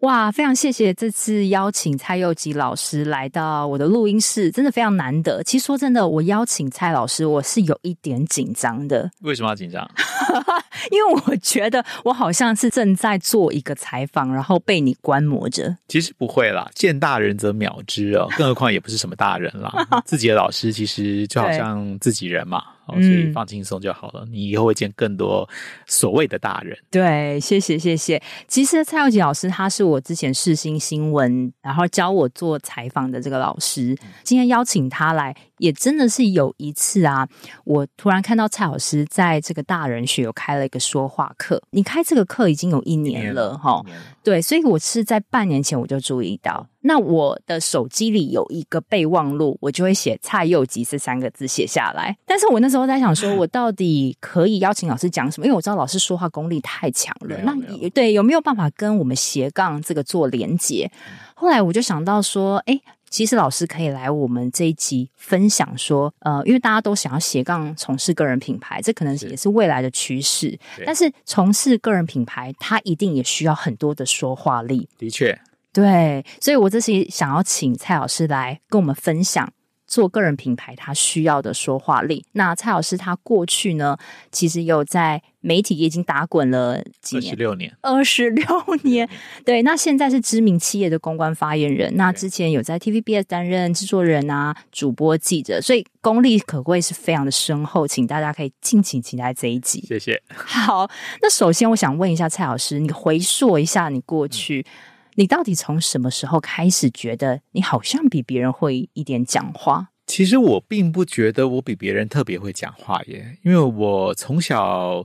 哇，非常谢谢这次邀请蔡佑吉老师来到我的录音室，真的非常难得。其实说真的，我邀请蔡老师，我是有一点紧张的。为什么要紧张？因为我觉得我好像是正在做一个采访，然后被你观摩着。其实不会啦，见大人则秒之哦，更何况也不是什么大人啦。自己的老师其实就好像自己人嘛。所以放轻松就好了。嗯、你以后会见更多所谓的大人。对，谢谢谢谢。其实蔡耀吉老师他是我之前世新新闻，然后教我做采访的这个老师。今天邀请他来，也真的是有一次啊，我突然看到蔡老师在这个大人学有开了一个说话课。你开这个课已经有一年了哈。对，所以我是在半年前我就注意到。那我的手机里有一个备忘录，我就会写蔡佑吉这三个字写下来。但是我那时候在想，说 我到底可以邀请老师讲什么？因为我知道老师说话功力太强了。那你对有没有办法跟我们斜杠这个做连接？后来我就想到说，哎，其实老师可以来我们这一集分享说，呃，因为大家都想要斜杠从事个人品牌，这可能也是未来的趋势。但是从事个人品牌，它一定也需要很多的说话力。的确。对，所以我这次想要请蔡老师来跟我们分享做个人品牌他需要的说话力。那蔡老师他过去呢，其实有在媒体已经打滚了几年，二十六年，二十六年。对，那现在是知名企业的公关发言人。那之前有在 TVBS 担任制作人啊、主播、记者，所以功力可谓是非常的深厚。请大家可以敬请期待这一集。谢谢。好，那首先我想问一下蔡老师，你回溯一下你过去。嗯你到底从什么时候开始觉得你好像比别人会一点讲话？其实我并不觉得我比别人特别会讲话耶，因为我从小，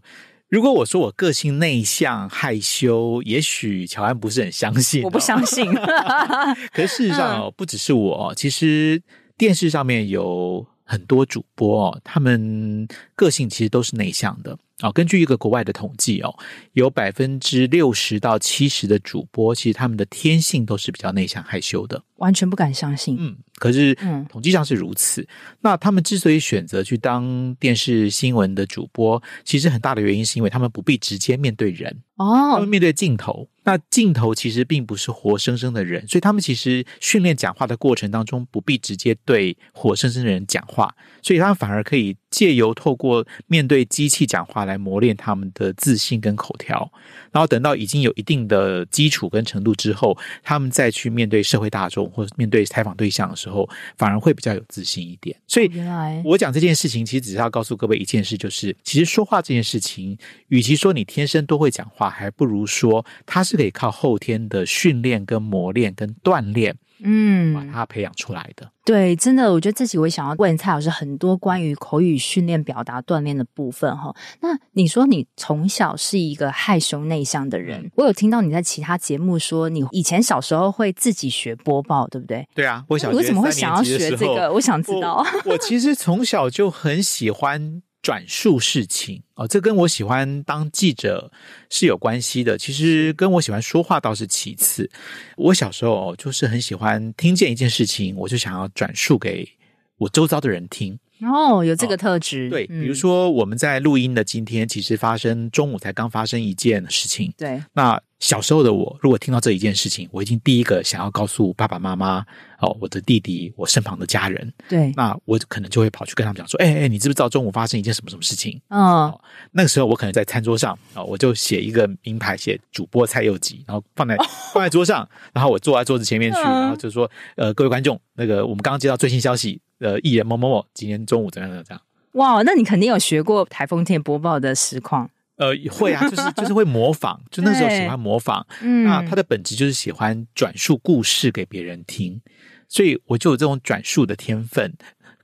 如果我说我个性内向害羞，也许乔安不是很相信哦。我不相信。可是事实上，不只是我，其实电视上面有很多主播哦，他们个性其实都是内向的。啊，根据一个国外的统计哦，有百分之六十到七十的主播，其实他们的天性都是比较内向害羞的，完全不敢相信。嗯，可是嗯，统计上是如此。嗯、那他们之所以选择去当电视新闻的主播，其实很大的原因是因为他们不必直接面对人哦，他们面对镜头。那镜头其实并不是活生生的人，所以他们其实训练讲话的过程当中不必直接对活生生的人讲话，所以他们反而可以借由透过面对机器讲话来磨练他们的自信跟口条，然后等到已经有一定的基础跟程度之后，他们再去面对社会大众或者面对采访对象的时候，反而会比较有自信一点。所以，我讲这件事情，其实只是要告诉各位一件事，就是其实说话这件事情，与其说你天生都会讲话，还不如说它是。是可以靠后天的训练、跟磨练、跟锻炼，嗯，把它培养出来的。对，真的，我觉得自己我也想要问蔡老师很多关于口语训练、表达锻炼的部分哈。那你说你从小是一个害羞内向的人，我有听到你在其他节目说你以前小时候会自己学播报，对不对？对啊，我小你为什么会想要学这个？我想知道。我，我其实从小就很喜欢。转述事情哦，这跟我喜欢当记者是有关系的。其实跟我喜欢说话倒是其次。我小时候就是很喜欢听见一件事情，我就想要转述给我周遭的人听。哦，有这个特质。对，比如说我们在录音的今天，其实发生中午才刚发生一件事情。对，那。小时候的我，如果听到这一件事情，我已经第一个想要告诉爸爸妈妈哦，我的弟弟，我身旁的家人。对，那我可能就会跑去跟他们讲说：“哎哎，你知不知道中午发生一件什么什么事情？”嗯、哦，那个时候我可能在餐桌上啊、哦，我就写一个名牌，写主播蔡佑吉，然后放在放在桌上，然后我坐在桌子前面去，然后就说：“呃，各位观众，那个我们刚刚接到最新消息，呃，艺人某某某今天中午怎样怎样这样。”哇，那你肯定有学过台风天播报的实况。呃，会啊，就是 就是会模仿，就那时候喜欢模仿。嗯，那他的本质就是喜欢转述故事给别人听，所以我就有这种转述的天分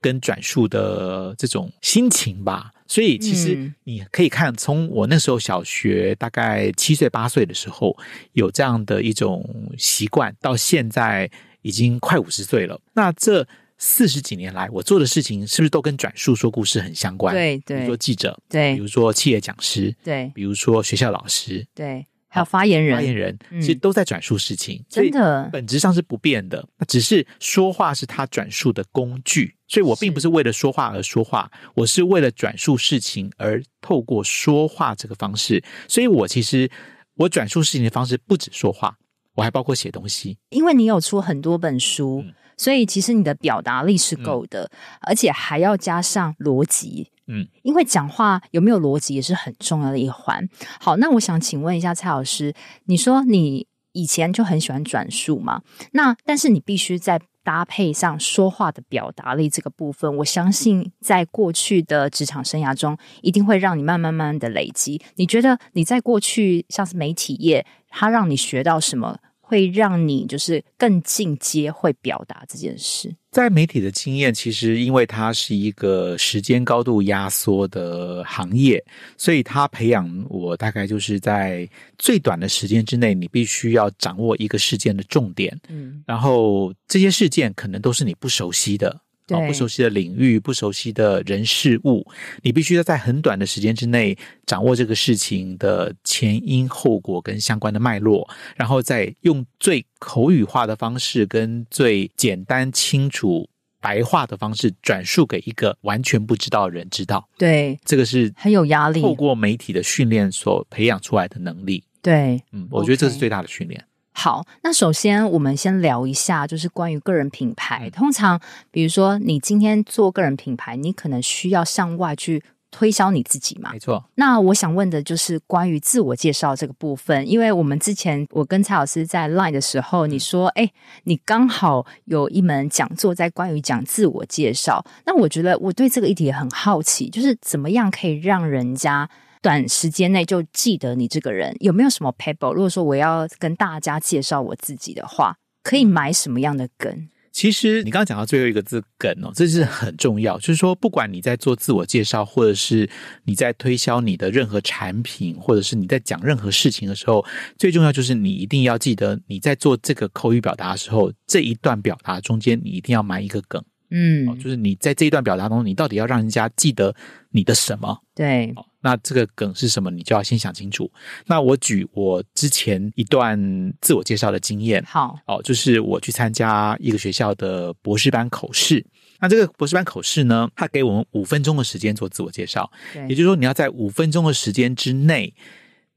跟转述的这种心情吧。所以其实你可以看，从我那时候小学大概七岁八岁的时候有这样的一种习惯，到现在已经快五十岁了。那这。四十几年来，我做的事情是不是都跟转述说故事很相关？对对，比如说记者，对，比如说企业讲师，对，比如说学校老师，对。还有发言人，发言人其实都在转述事情，嗯、真的本质上是不变的。那只是说话是他转述的工具，所以我并不是为了说话而说话，我是为了转述事情而透过说话这个方式。所以我其实我转述事情的方式不止说话，我还包括写东西。因为你有出很多本书，嗯、所以其实你的表达力是够的，嗯、而且还要加上逻辑。嗯，因为讲话有没有逻辑也是很重要的一环。好，那我想请问一下蔡老师，你说你以前就很喜欢转述嘛？那但是你必须在搭配上说话的表达力这个部分，我相信在过去的职场生涯中，一定会让你慢慢慢慢的累积。你觉得你在过去像是媒体业，它让你学到什么？会让你就是更进阶，会表达这件事。在媒体的经验，其实因为它是一个时间高度压缩的行业，所以它培养我大概就是在最短的时间之内，你必须要掌握一个事件的重点。嗯，然后这些事件可能都是你不熟悉的。对不熟悉的领域，不熟悉的人事物，你必须要在很短的时间之内掌握这个事情的前因后果跟相关的脉络，然后再用最口语化的方式跟最简单清楚白话的方式转述给一个完全不知道的人知道。对，这个是很有压力，透过媒体的训练所培养出来的能力。对，嗯，我觉得这是最大的训练。好，那首先我们先聊一下，就是关于个人品牌。通常，比如说你今天做个人品牌，你可能需要向外去推销你自己嘛？没错。那我想问的就是关于自我介绍这个部分，因为我们之前我跟蔡老师在 Line 的时候，你说，哎，你刚好有一门讲座在关于讲自我介绍。那我觉得我对这个议题也很好奇，就是怎么样可以让人家。短时间内就记得你这个人，有没有什么 paper？如果说我要跟大家介绍我自己的话，可以埋什么样的梗？其实你刚刚讲到最后一个字“梗”哦，这是很重要。就是说，不管你在做自我介绍，或者是你在推销你的任何产品，或者是你在讲任何事情的时候，最重要就是你一定要记得，你在做这个口语表达的时候，这一段表达中间你一定要埋一个梗。嗯，就是你在这一段表达中，你到底要让人家记得你的什么？对。那这个梗是什么？你就要先想清楚。那我举我之前一段自我介绍的经验。好，哦，就是我去参加一个学校的博士班口试。那这个博士班口试呢，他给我们五分钟的时间做自我介绍。也就是说，你要在五分钟的时间之内，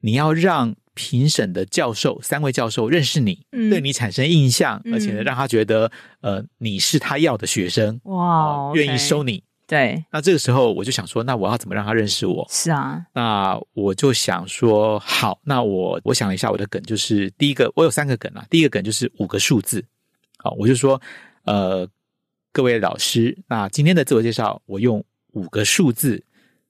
你要让评审的教授三位教授认识你，嗯、对你产生印象，而且呢，让他觉得呃你是他要的学生，哇、呃，愿意收你。对，那这个时候我就想说，那我要怎么让他认识我？是啊，那我就想说，好，那我我想了一下，我的梗就是第一个，我有三个梗啊。第一个梗就是五个数字，好，我就说，呃，各位老师，那今天的自我介绍，我用五个数字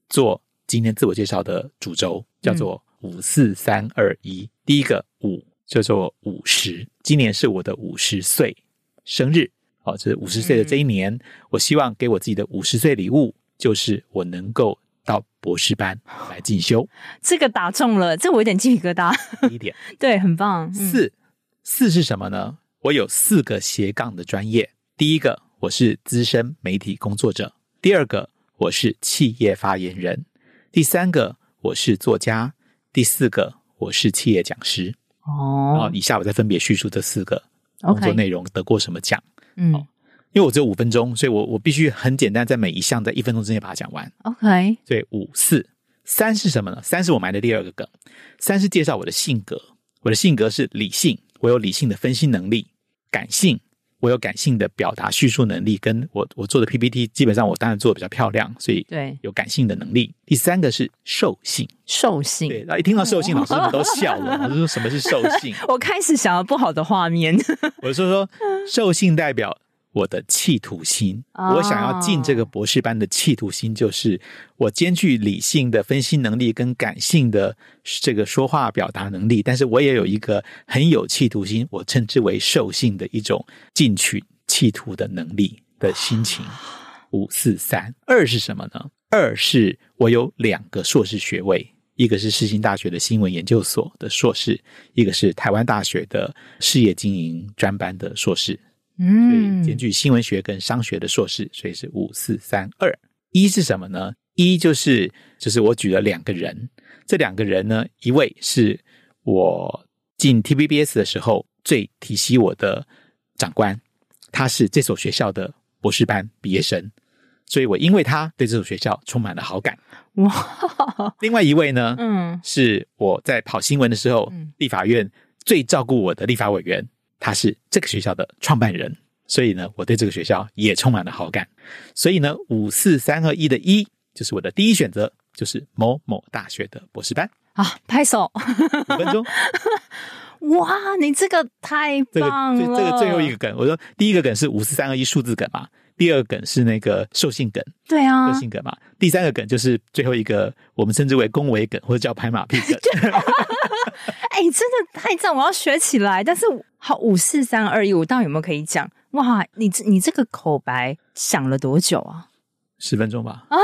做今天自我介绍的主轴，叫做五四三二一。第一个五叫做五十，今年是我的五十岁生日。好，这是五十岁的这一年，嗯、我希望给我自己的五十岁礼物，就是我能够到博士班来进修。这个打中了，这我有点鸡皮疙瘩。第一点，对，很棒。嗯、四四是什么呢？我有四个斜杠的专业。第一个，我是资深媒体工作者；第二个，我是企业发言人；第三个，我是作家；第四个，我是企业讲师。哦，然后以下我再分别叙述这四个工作内容得过什么奖。嗯，因为我只有五分钟，所以我我必须很简单，在每一项在一分钟之内把它讲完。OK，所以五四三是什么呢？三是我埋的第二个梗，三是介绍我的性格。我的性格是理性，我有理性的分析能力；感性，我有感性的表达叙述能力。跟我我做的 PPT，基本上我当然做的比较漂亮，所以对有感性的能力。第三个是兽性，兽性对，然后一听到兽性，老师们都 笑了。老师说什么是兽性？我开始想要不好的画面。我就说说兽性代表。我的企图心，我想要进这个博士班的企图心，就是我兼具理性的分析能力跟感性的这个说话表达能力，但是我也有一个很有企图心，我称之为兽性的一种进取企图的能力的心情。五四三二是什么呢？二是我有两个硕士学位，一个是世新大学的新闻研究所的硕士，一个是台湾大学的事业经营专班的硕士。嗯，兼具新闻学跟商学的硕士，所以是五四三二一是什么呢？一就是就是我举了两个人，这两个人呢，一位是我进 TVBS 的时候最提携我的长官，他是这所学校的博士班毕业生，所以我因为他对这所学校充满了好感。哇！另外一位呢，嗯，是我在跑新闻的时候，嗯，立法院最照顾我的立法委员，他是这个学校的创办人，所以呢，我对这个学校也充满了好感。所以呢，五四三二一的一就是我的第一选择，就是某某大学的博士班。啊，拍手！五分钟。哇，你这个太棒了！这个这个最后一个梗，我说第一个梗是五四三二一数字梗嘛，第二个梗是那个兽性梗，对啊，兽性梗嘛，第三个梗就是最后一个，我们称之为恭维梗或者叫拍马屁梗。哎、欸，真的太赞，我要学起来。但是好，五四三二一，我到底有没有可以讲？哇，你你这个口白想了多久啊？十分钟吧。啊！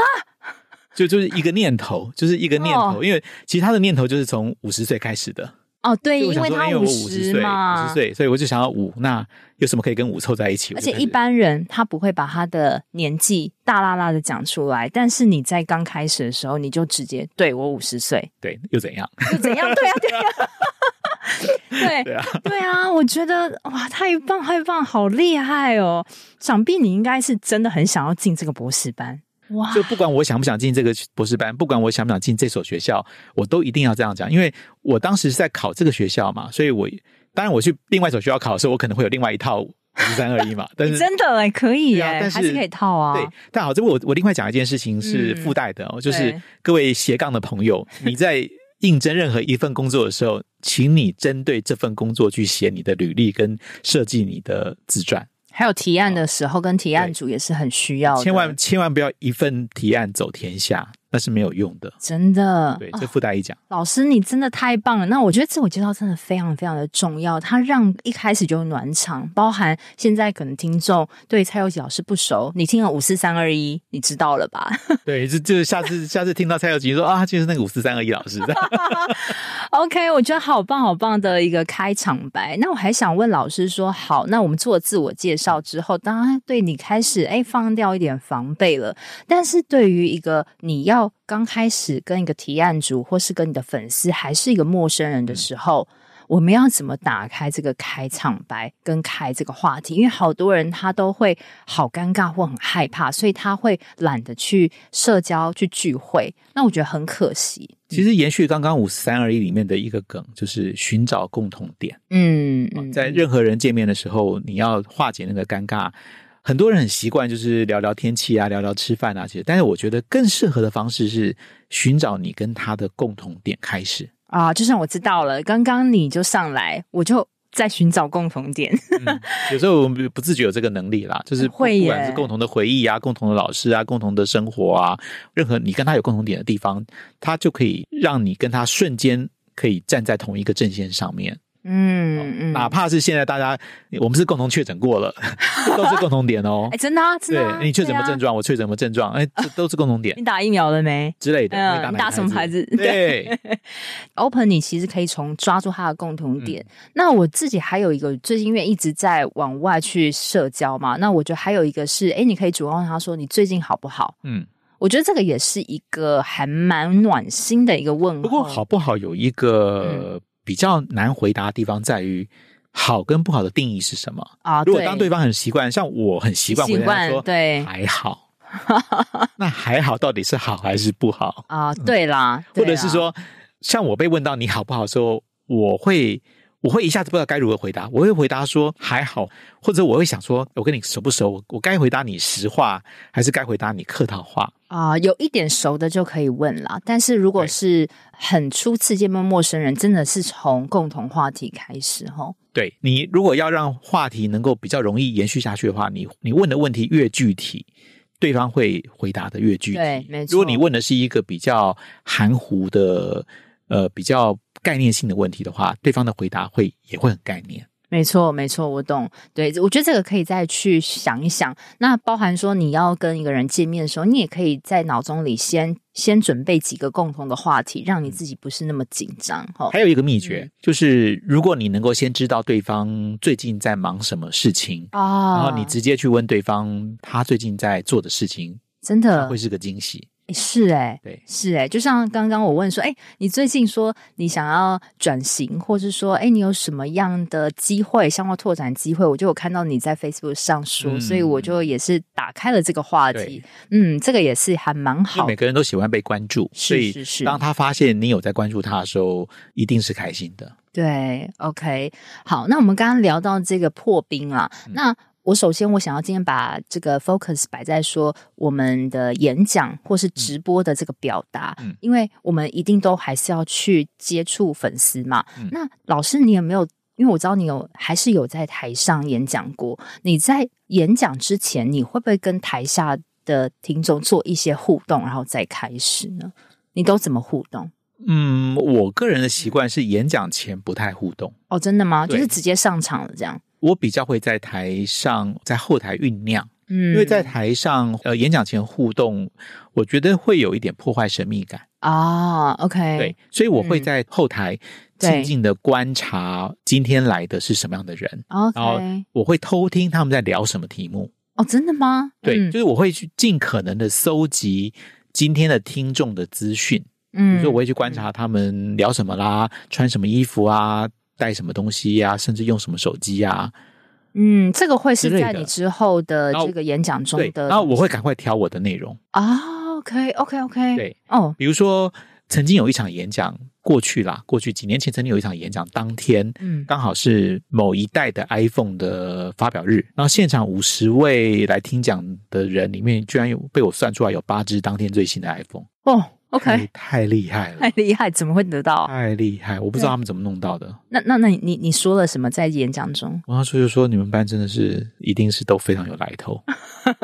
就就是一个念头，就是一个念头，哦、因为其实他的念头就是从五十岁开始的。哦，对，因为他五十嘛，五十岁，所以我就想要五，那有什么可以跟五凑在一起？而且一般人他不会把他的年纪大啦啦的讲出来，但是你在刚开始的时候，你就直接对我五十岁，对，又怎样？又怎样？对啊，对啊，对对啊，对啊，我觉得哇，太棒，太棒，好厉害哦！想必你应该是真的很想要进这个博士班。哇！就不管我想不想进这个博士班，不管我想不想进这所学校，我都一定要这样讲，因为我当时是在考这个学校嘛，所以我当然我去另外一所学校考的时候，我可能会有另外一套五三二一嘛。但是真的哎，可以哎，但是还是可以套啊。对，但好，这我我另外讲一件事情是附带的哦，嗯、就是各位斜杠的朋友，你在应征任何一份工作的时候，请你针对这份工作去写你的履历跟设计你的自传。还有提案的时候，跟提案组也是很需要的。千万千万不要一份提案走天下。那是没有用的，真的。对，这附带一讲。老师，你真的太棒了。那我觉得自我介绍真的非常非常的重要，它让一开始就暖场。包含现在可能听众对蔡佑吉老师不熟，你听了五四三二一，你知道了吧？对，就就下次下次听到蔡佑吉说啊，就是那个五四三二一老师。OK，我觉得好棒好棒的一个开场白。那我还想问老师说，好，那我们做自我介绍之后，当然对你开始哎放掉一点防备了，但是对于一个你要要刚开始跟一个提案组，或是跟你的粉丝还是一个陌生人的时候，嗯、我们要怎么打开这个开场白，跟开这个话题？因为好多人他都会好尴尬或很害怕，所以他会懒得去社交、去聚会。那我觉得很可惜。其实延续刚刚五四三二一里面的一个梗，就是寻找共同点。嗯，在任何人见面的时候，你要化解那个尴尬。很多人很习惯就是聊聊天气啊，聊聊吃饭啊，其实，但是我觉得更适合的方式是寻找你跟他的共同点开始啊。就像我知道了，刚刚你就上来，我就在寻找共同点。嗯、有时候我们不自觉有这个能力啦，就是不管是共同的回忆啊，共同的老师啊，共同的生活啊，任何你跟他有共同点的地方，他就可以让你跟他瞬间可以站在同一个阵线上面。嗯嗯，哪怕是现在大家，我们是共同确诊过了，都是共同点哦。哎，真的啊，真的你确诊什么症状？我确诊什么症状？哎，这都是共同点。你打疫苗了没？之类的。嗯，你打什么牌子？对，Open，你其实可以从抓住它的共同点。那我自己还有一个，最近因为一直在往外去社交嘛，那我觉得还有一个是，哎，你可以主动问他说你最近好不好？嗯，我觉得这个也是一个还蛮暖心的一个问候。不过好不好有一个。比较难回答的地方在于，好跟不好的定义是什么啊？如果当对方很习惯，像我很习惯回答说对还好，那还好到底是好还是不好啊？对啦，或者是说，像我被问到你好不好的时候，我会。我会一下子不知道该如何回答，我会回答说还好，或者我会想说，我跟你熟不熟？我该回答你实话，还是该回答你客套话？啊、呃，有一点熟的就可以问啦。但是如果是很初次见面陌生人，真的是从共同话题开始吼。对，你如果要让话题能够比较容易延续下去的话，你你问的问题越具体，对方会回答的越具体。对，没错。如果你问的是一个比较含糊的，呃，比较。概念性的问题的话，对方的回答会也会很概念。没错，没错，我懂。对，我觉得这个可以再去想一想。那包含说你要跟一个人见面的时候，你也可以在脑中里先先准备几个共同的话题，让你自己不是那么紧张。哈，还有一个秘诀，嗯、就是如果你能够先知道对方最近在忙什么事情啊，然后你直接去问对方他最近在做的事情，真的会是个惊喜。是哎、欸，对，是哎、欸，就像刚刚我问说，哎，你最近说你想要转型，或是说，哎，你有什么样的机会，想要拓展机会？我就有看到你在 Facebook 上说，嗯、所以我就也是打开了这个话题。嗯，这个也是还蛮好。每个人都喜欢被关注，是是是。当他发现你有在关注他的时候，一定是开心的。对，OK，好，那我们刚刚聊到这个破冰啊，嗯、那。我首先，我想要今天把这个 focus 摆在说我们的演讲或是直播的这个表达，嗯，因为我们一定都还是要去接触粉丝嘛。嗯，那老师，你有没有？因为我知道你有还是有在台上演讲过。你在演讲之前，你会不会跟台下的听众做一些互动，然后再开始呢？你都怎么互动？嗯，我个人的习惯是演讲前不太互动。哦，真的吗？就是直接上场了这样。我比较会在台上，在后台酝酿，嗯，因为在台上，呃，演讲前互动，我觉得会有一点破坏神秘感啊。OK，对，所以我会在后台静静的观察今天来的是什么样的人，okay，然后我会偷听他们在聊什么题目。哦，真的吗？对，嗯，就是我会去尽可能的搜集今天的听众的资讯，嗯，比如说我会去观察他们聊什么啦，穿什么衣服啊。带什么东西呀、啊？甚至用什么手机呀、啊？嗯，这个会是在你之后的这个演讲中的。然后我会赶快挑我的内容啊。OK，OK，OK。对，哦，比如说曾经有一场演讲过去啦，过去几年前曾经有一场演讲，当天嗯，刚好是某一代的 iPhone 的发表日，然后现场五十位来听讲的人里面，居然有被我算出来有八只当天最新的 iPhone 哦。OK，太厉害了，太厉害，怎么会得到？太厉害，我不知道他们怎么弄到的。那那那你你你说了什么在演讲中？我当时就说，你们班真的是一定是都非常有来头。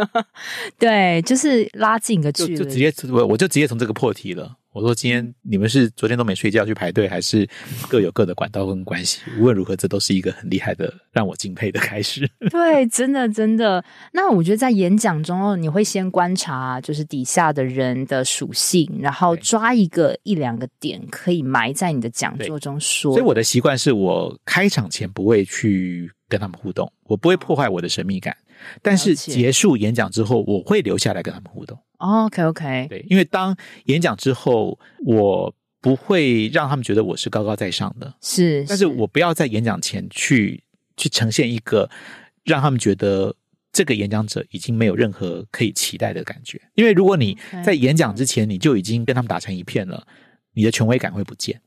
对，就是拉近个距离，就直接我我就直接从这个破题了。我说今天你们是昨天都没睡觉去排队，还是各有各的管道跟关系？无论如何，这都是一个很厉害的、让我敬佩的开始。对，真的真的。那我觉得在演讲中，你会先观察就是底下的人的属性，然后抓一个一两个点，可以埋在你的讲座中说。所以我的习惯是我开场前不会去跟他们互动，我不会破坏我的神秘感。但是结束演讲之后，我会留下来跟他们互动。OK，OK，对，因为当演讲之后，我不会让他们觉得我是高高在上的，是，但是我不要在演讲前去去呈现一个让他们觉得这个演讲者已经没有任何可以期待的感觉。因为如果你在演讲之前你就已经跟他们打成一片了，你的权威感会不见。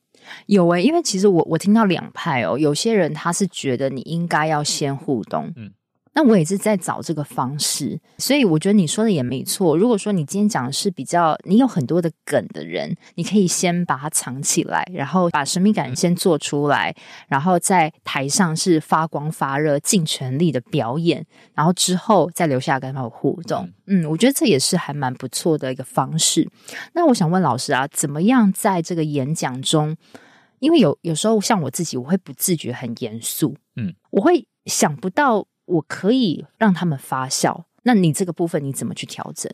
有诶、欸，因为其实我我听到两派哦，有些人他是觉得你应该要先互动，嗯。那我也是在找这个方式，所以我觉得你说的也没错。如果说你今天讲的是比较你有很多的梗的人，你可以先把它藏起来，然后把神秘感先做出来，然后在台上是发光发热、尽全力的表演，然后之后再留下跟他们互动。嗯，我觉得这也是还蛮不错的一个方式。那我想问老师啊，怎么样在这个演讲中？因为有有时候像我自己，我会不自觉很严肃，嗯，我会想不到。我可以让他们发笑，那你这个部分你怎么去调整？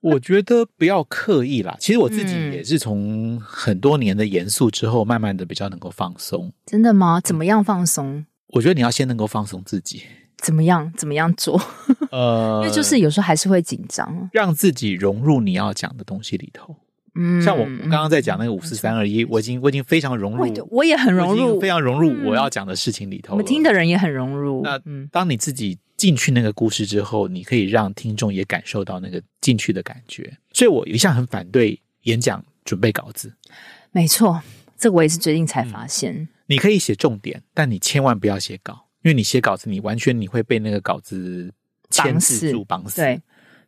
我觉得不要刻意啦。其实我自己也是从很多年的严肃之后，慢慢的比较能够放松。真的吗？怎么样放松？我觉得你要先能够放松自己。怎么样？怎么样做？呃，因为就是有时候还是会紧张，让自己融入你要讲的东西里头。嗯，像我刚刚在讲那个五四三二一，我已经我已经非常融入，我也很融入，非常融入我要讲的事情里头。我们听的人也很融入。那当你自己进去那个故事之后，你可以让听众也感受到那个进去的感觉。所以我一向很反对演讲准备稿子。没错，这个我也是最近才发现。嗯，你可以写重点，但你千万不要写稿，因为你写稿子，你完全你会被那个稿子牵制住、绑死。对。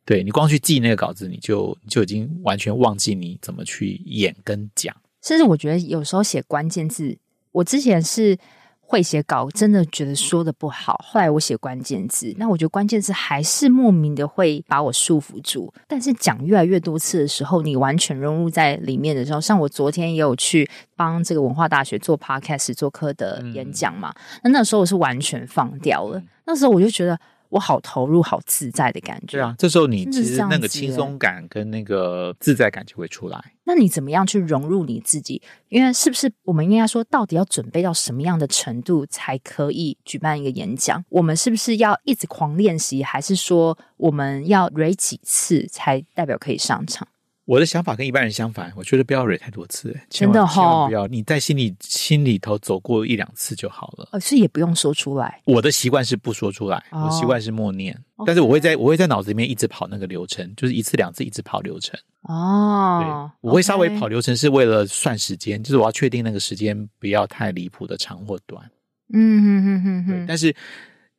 对，你光去记那个稿子，你就你就已经完全忘记你怎么去演跟讲。甚至我觉得有时候写关键字，我之前是会写稿，真的觉得说的不好。后来我写关键字，那我觉得关键字还是莫名的会把我束缚住。但是讲越来越多次的时候，你完全融入在里面的时候，像我昨天也有去帮这个文化大学做 podcast 做课的演讲嘛，嗯、那那时候我是完全放掉了。那时候我就觉得。我好投入、好自在的感觉。对啊，这时候你其实那个轻松感跟那个自在感就会出来。那你怎么样去融入你自己？因为是不是我们应该说，到底要准备到什么样的程度才可以举办一个演讲？我们是不是要一直狂练习，还是说我们要 read 几次才代表可以上场？我的想法跟一般人相反，我觉得不要蕊太多次，真的千万不要。你在心里心里头走过一两次就好了，呃，是也不用说出来。我的习惯是不说出来，我习惯是默念，但是我会在我会在脑子里面一直跑那个流程，就是一次两次一直跑流程。哦，对，我会稍微跑流程是为了算时间，就是我要确定那个时间不要太离谱的长或短。嗯嗯嗯嗯嗯。但是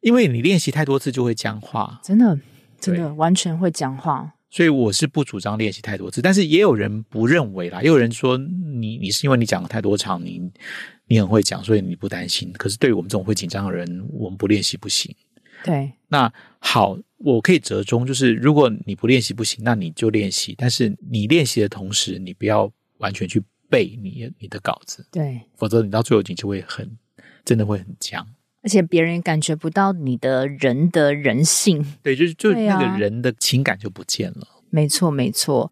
因为你练习太多次就会僵化，真的真的完全会僵化。所以我是不主张练习太多次，但是也有人不认为啦，也有人说你你是因为你讲了太多场，你你很会讲，所以你不担心。可是对于我们这种会紧张的人，我们不练习不行。对，那好，我可以折中，就是如果你不练习不行，那你就练习，但是你练习的同时，你不要完全去背你你的稿子，对，否则你到最后你就会很真的会很僵。而且别人感觉不到你的人的人性，对，就是就那个人的情感就不见了。没错，没错。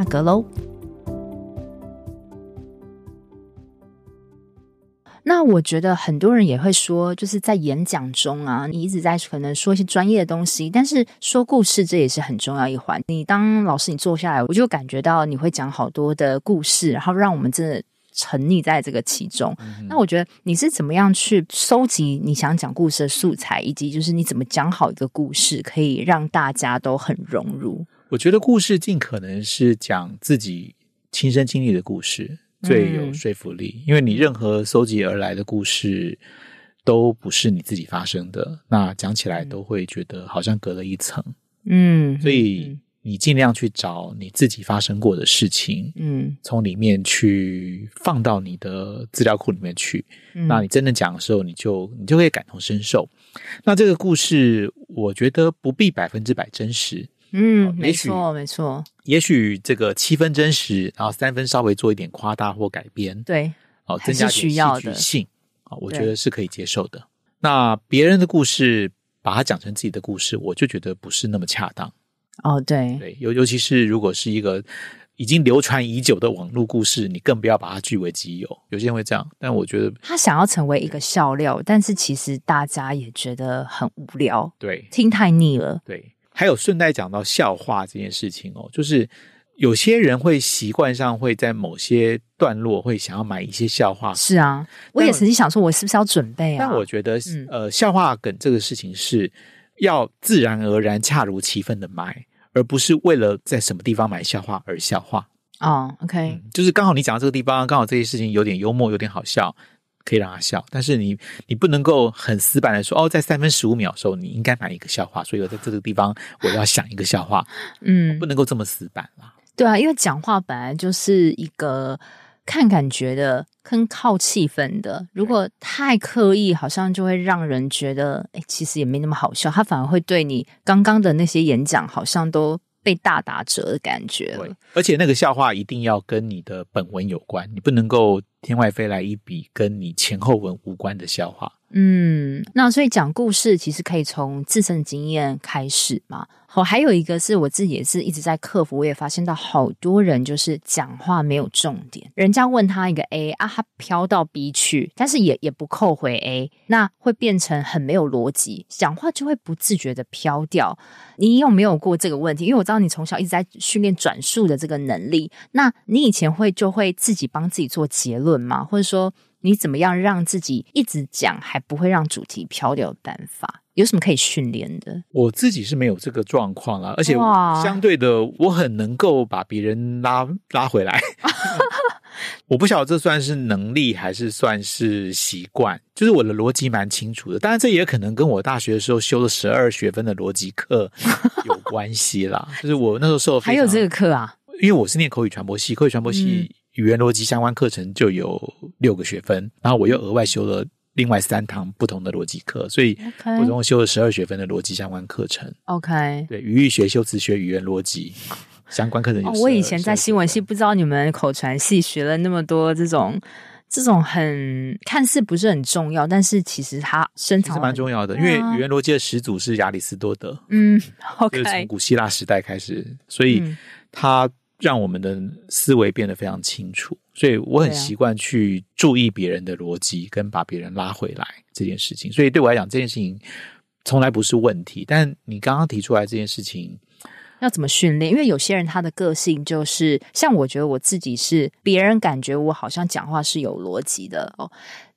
格喽。那我觉得很多人也会说，就是在演讲中啊，你一直在可能说一些专业的东西，但是说故事这也是很重要一环。你当老师，你坐下来，我就感觉到你会讲好多的故事，然后让我们真的沉溺在这个其中。嗯、那我觉得你是怎么样去收集你想讲故事的素材，以及就是你怎么讲好一个故事，可以让大家都很融入？我觉得故事尽可能是讲自己亲身经历的故事。最有说服力，嗯，因为你任何搜集而来的故事都不是你自己发生的，那讲起来都会觉得好像隔了一层。嗯，所以你尽量去找你自己发生过的事情，嗯，从里面去放到你的资料库里面去。嗯，那你真的讲的时候，你就你就会感同身受。那这个故事，我觉得不必百分之百真实。嗯，没错，没错。也许这个七分真实，然后三分稍微做一点夸大或改编，对，哦，增加点戏剧性，啊，我觉得是可以接受的。那别人的故事，把它讲成自己的故事，我就觉得不是那么恰当。哦，对，对，尤尤其是如果是一个已经流传已久的网络故事，你更不要把它据为己有。有些人会这样，但我觉得他想要成为一个笑料，但是其实大家也觉得很无聊，对，听太腻了，对。还有顺带讲到笑话这件事情哦，就是有些人会习惯上会在某些段落会想要买一些笑话。是啊，我也曾经想说，我是不是要准备啊？但我觉得，嗯、呃，笑话梗这个事情是要自然而然、恰如其分的买，而不是为了在什么地方买笑话而笑话。哦，OK，嗯，就是刚好你讲到这个地方，刚好这些事情有点幽默，有点好笑。可以让他笑，但是你你不能够很死板的说哦，在三分十五秒的时候你应该买一个笑话，所以我在这个地方我要想一个笑话，嗯，不能够这么死板啦。对啊，因为讲话本来就是一个看感觉的，跟靠气氛的。如果太刻意，好像就会让人觉得，哎，其实也没那么好笑。他反而会对你刚刚的那些演讲，好像都。被大打折的感觉，对，而且那个笑话一定要跟你的本文有关，你不能够天外飞来一笔跟你前后文无关的笑话。嗯，那所以讲故事其实可以从自身经验开始嘛。好，还有一个是我自己也是一直在克服，我也发现到好多人就是讲话没有重点，人家问他一个 A 啊，他飘到 B 去，但是也也不扣回 A，那会变成很没有逻辑，讲话就会不自觉的飘掉。你有没有过这个问题？因为我知道你从小一直在训练转述的这个能力，那你以前会就会自己帮自己做结论吗？或者说？你怎么样让自己一直讲还不会让主题飘掉的办法？有什么可以训练的？我自己是没有这个状况啦，而且相对的，我很能够把别人拉拉回来。我不晓得这算是能力还是算是习惯，就是我的逻辑蛮清楚的。当然，这也可能跟我大学的时候修了十二学分的逻辑课 有关系啦。就是我那时候受，还有这个课啊？因为我是念口语传播系，口语传播系。嗯语言逻辑相关课程就有六个学分，然后我又额外修了另外三堂不同的逻辑课，所以我总共修了十二学分的逻辑相关课程。OK，对，语义学、修辞学、语言逻辑相关课程。哦，我以前在新闻系，不知道你们口传系学了那么多这种这种很看似不是很重要，但是其实它深层蛮重要的。因为语言逻辑的始祖是亚里士多德，嗯，OK，就是从古希腊时代开始，所以他让我们的思维变得非常清楚。所以我很习惯去注意别人的逻辑，跟把别人拉回来这件事情。所以对我来讲，这件事情从来不是问题。但你刚刚提出来这件事情，要怎么训练？因为有些人他的个性就是，像我觉得我自己是，别人感觉我好像讲话是有逻辑的哦，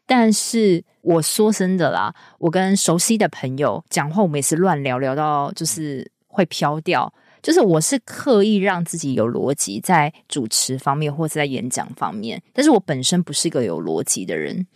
但是我说真的啦，我跟熟悉的朋友讲话，我们也是乱聊聊到就是会飘掉。就是我是刻意让自己有逻辑，在主持方面或者在演讲方面，但是我本身不是一个有逻辑的人。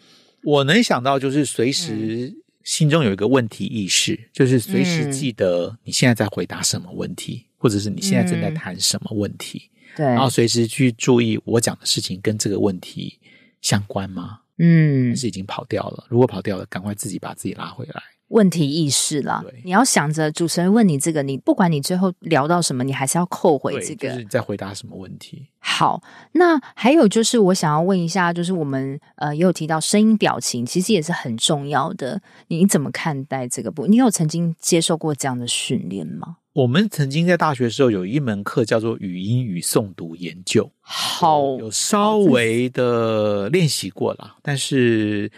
我能想到就是随时心中有一个问题意识，嗯、就是随时记得你现在在回答什么问题，嗯、或者是你现在正在谈什么问题。对、嗯，然后随时去注意我讲的事情跟这个问题相关吗？嗯，是已经跑掉了？如果跑掉了，赶快自己把自己拉回来。问题意识啦，你要想着主持人问你这个，你不管你最后聊到什么，你还是要扣回这个。就是你在回答什么问题？好，那还有就是我想要问一下，就是我们呃也有提到声音表情，其实也是很重要的。你怎么看待这个不？你有曾经接受过这样的训练吗？我们曾经在大学的时候有一门课叫做语音与诵读研究，好，有稍微的练习过了，但是。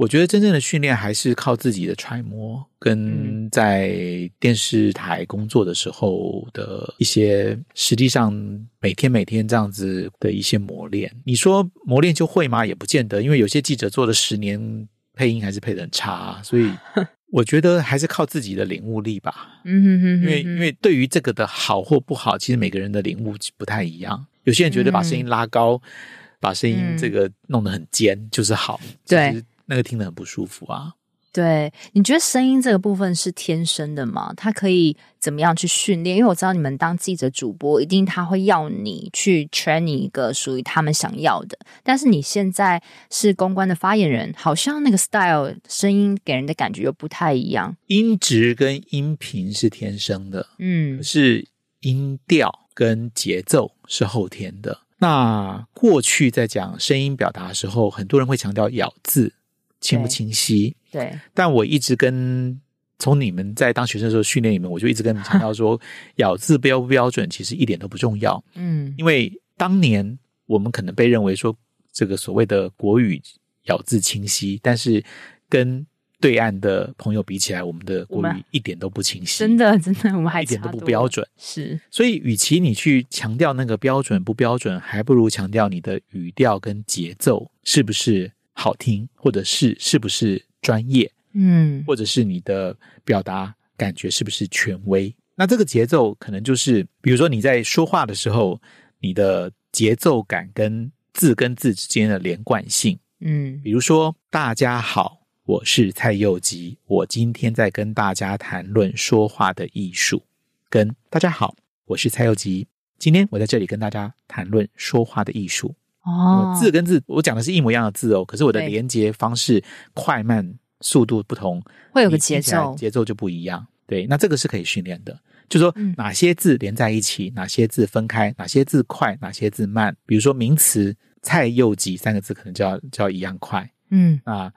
我觉得真正的训练还是靠自己的揣摩，跟在电视台工作的时候的一些实际上每天每天这样子的一些磨练。你说磨练就会吗？也不见得，因为有些记者做了十年配音还是配的很差，所以 我觉得还是靠自己的领悟力吧。嗯哼哼，因为因为对于这个的好或不好，其实每个人的领悟不太一样。有些人觉得把声音拉高，把声音这个弄得很尖就是好，对。那个听得很不舒服啊！对，你觉得声音这个部分是天生的吗？它可以怎么样去训练？因为我知道你们当记者主播，一定他会要你去 train 一个属于他们想要的。但是你现在是公关的发言人，好像那个 style 声音给人的感觉又不太一样。音质跟音频是天生的，嗯，可是音调跟节奏是后天的。那过去在讲声音表达的时候，很多人会强调咬字。清不清晰？对，对，但我一直跟从你们在当学生的时候训练你们，我就一直跟你们强调说，咬字标不标准其实一点都不重要。嗯，因为当年我们可能被认为说这个所谓的国语咬字清晰，但是跟对岸的朋友比起来，我们的国语一点都不清晰。真的，真的，我们还一点都不标准。是，所以与其你去强调那个标准不标准，还不如强调你的语调跟节奏是不是。好听，或者是是不是专业，嗯，或者是你的表达感觉是不是权威？那这个节奏可能就是，比如说你在说话的时候，你的节奏感跟字跟字之间的连贯性，嗯，比如说大家好，我是蔡佑吉，我今天在跟大家谈论说话的艺术，跟大家好，我是蔡佑吉，今天我在这里跟大家谈论说话的艺术。哦，字跟字，我讲的是一模一样的字哦，可是我的连接方式快慢速度不同，会有个节奏，节奏就不一样。对，那这个是可以训练的，就是说哪些字连在一起，哪些字分开，哪些字快，哪些字慢。比如说名词“蔡又吉”三个字可能就要就要一样快。嗯，啊，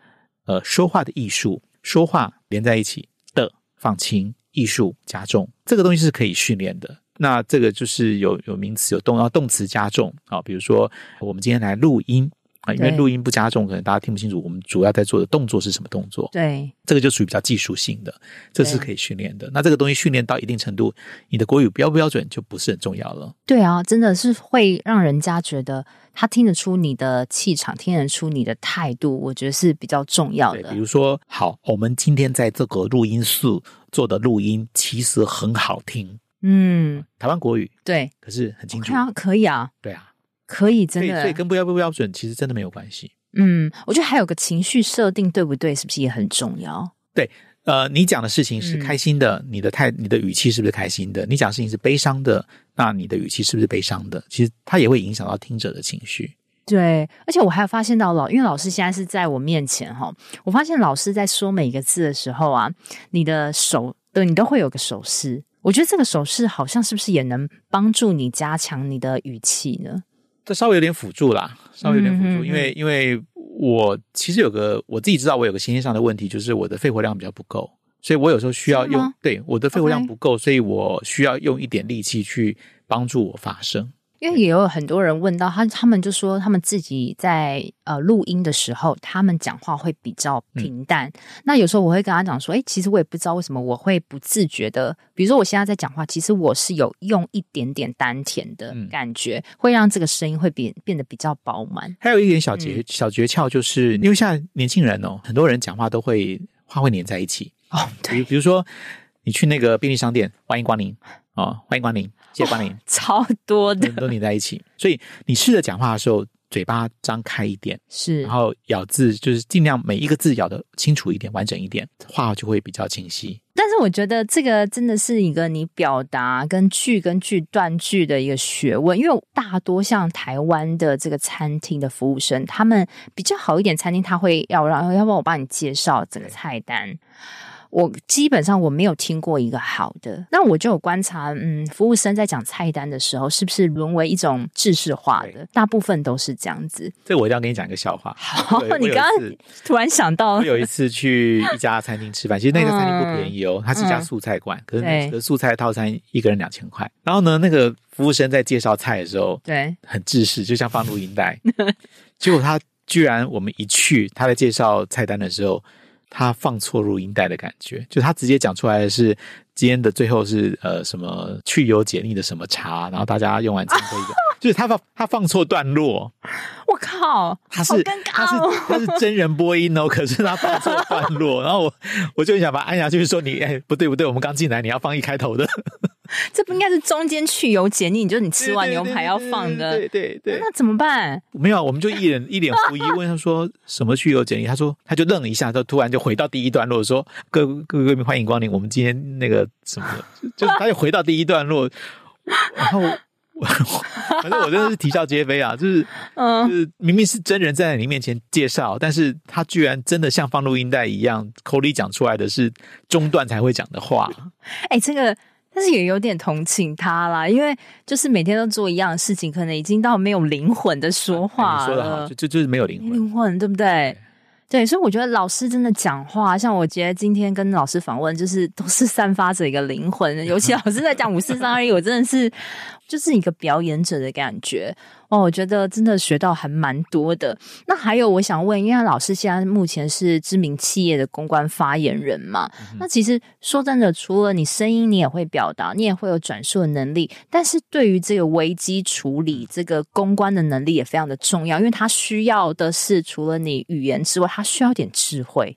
呃，说话的艺术，说话连在一起的放轻，艺术加重，这个东西是可以训练的。那这个就是有有名词有动，要动词加重啊，比如说我们今天来录音啊，因为录音不加重，可能大家听不清楚我们主要在做的动作是什么动作。对，这个就属于比较技术性的，这是可以训练的。那这个东西训练到一定程度，你的国语标不标准就不是很重要了。对啊，真的是会让人家觉得他听得出你的气场，听得出你的态度，我觉得是比较重要的。比如说，好，我们今天在这个录音室做的录音其实很好听。嗯，台湾国语对，可是很清楚啊，可以啊，对啊，可以，真的，所以跟不标不标准其实真的没有关系。嗯，我觉得还有个情绪设定对不对，是不是也很重要？对，呃，你讲的事情是开心的，嗯、你的态、你的语气是不是开心的？你讲的事情是悲伤的，那你的语气是不是悲伤的？其实它也会影响到听者的情绪。对，而且我还有发现到老，因为老师现在是在我面前哈，我发现老师在说每个字的时候啊，你的手，对，你都会有个手势。我觉得这个手势好像是不是也能帮助你加强你的语气呢？这稍微有点辅助啦，稍微有点辅助，因为因为我其实有个我自己知道我有个心理上的问题，就是我的肺活量比较不够，所以我有时候需要用，对，我的肺活量不够.所以我需要用一点力气去帮助我发声。因为也有很多人问到他，他们就说他们自己在呃录音的时候，他们讲话会比较平淡。嗯、那有时候我会跟他讲说，诶，其实我也不知道为什么我会不自觉的，比如说我现在在讲话，其实我是有用一点点丹田的感觉，嗯、会让这个声音会变变得比较饱满。还有一点小诀、嗯、小诀窍，就是因为现在年轻人哦，很多人讲话都会话会黏在一起哦。对，比比如说你去那个便利商店，欢迎光临哦，欢迎光临。谢谢光临，哦，超多的都黏在一起，所以你试着讲话的时候，嘴巴张开一点，是，然后咬字就是尽量每一个字咬得清楚一点、完整一点，话就会比较清晰。但是我觉得这个真的是一个你表达跟句跟句断句的一个学问，因为大多像台湾的这个餐厅的服务生，他们比较好一点，餐厅他会要让，要不然我帮你介绍整个菜单。我基本上我没有听过一个好的，那我就有观察，嗯，服务生在讲菜单的时候，是不是沦为一种制式化的？大部分都是这样子。这我一定要跟你讲一个笑话。好，你刚刚突然想到，我有一次去一家餐厅吃饭，其实那个餐厅不便宜哦，嗯、它是一家素菜馆，嗯、可是那个素菜套餐一个人两千块。然后呢，那个服务生在介绍菜的时候，对，很制式，就像放录音带。结果他居然，我们一去，他在介绍菜单的时候。他放错录音带的感觉，就他直接讲出来的是今天的最后是呃什么去油解腻的什么茶，然后大家用完之后一个，就是他放他放错段落。我靠，他是、哦、他是他是真人播音哦，可是他放错段落，然后我我就想把按下去说你哎不对不对，我们刚进来你要放一开头的。这不应该是中间去油解腻，就是你吃完牛排要放的。对对对，那怎么办？没有，我们就一脸一脸狐疑问他说什么去油解腻？他说他就愣了一下，他突然就回到第一段落说各各位贵宾欢迎光临，我们今天那个什么，就他就回到第一段落，然后反正我真的是啼笑皆非啊，就是嗯，就是明明是真人在你面前介绍，但是他居然真的像放录音带一样，口里讲出来的是中段才会讲的话。哎，这个。但是也有点同情他啦，因为就是每天都做一样的事情，可能已经到没有灵魂的说话了。啊、说的好，就就就是没有灵魂，灵魂对不对？对，对，所以我觉得老师真的讲话，像我觉得今天跟老师访问，就是都是散发着一个灵魂。尤其老师在讲五四三二一，我真的是就是一个表演者的感觉。哦，我觉得真的学到还蛮多的。那还有，我想问，因为老师现在目前是知名企业的公关发言人嘛？嗯、那其实说真的，除了你声音，你也会表达，你也会有转述的能力。但是对于这个危机处理，这个公关的能力也非常的重要，因为它需要的是除了你语言之外，它需要点智慧。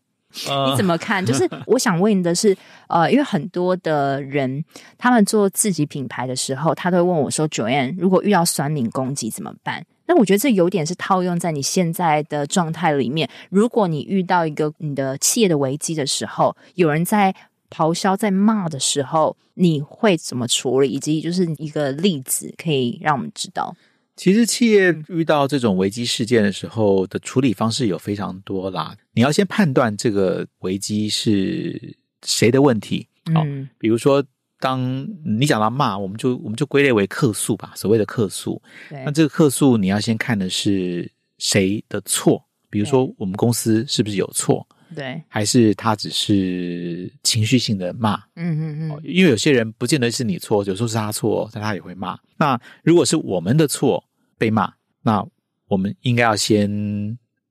你怎么看？就是我想问的是，呃，因为很多的人他们做自己品牌的时候，他都会问我说：“Joanne，如果遇到酸敏攻击怎么办？”那我觉得这有点是套用在你现在的状态里面。如果你遇到一个你的企业的危机的时候，有人在咆哮、在骂的时候，你会怎么处理？以及就是一个例子可以让我们知道。其实企业遇到这种危机事件的时候的处理方式有非常多啦。你要先判断这个危机是谁的问题。好，嗯，比如说，当你讲到骂，我们就我们就归类为客诉吧，所谓的客诉。那这个客诉你要先看的是谁的错。比如说，我们公司是不是有错？对，还是他只是情绪性的骂？嗯嗯嗯。因为有些人不见得是你错，有时候是他错，但他也会骂。那如果是我们的错被骂，那我们应该要先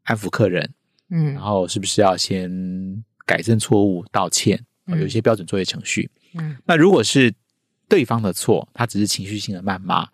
安抚客人，嗯，然后是不是要先改正错误、道歉？有一些标准作业程序。嗯，那如果是对方的错，他只是情绪性的谩骂，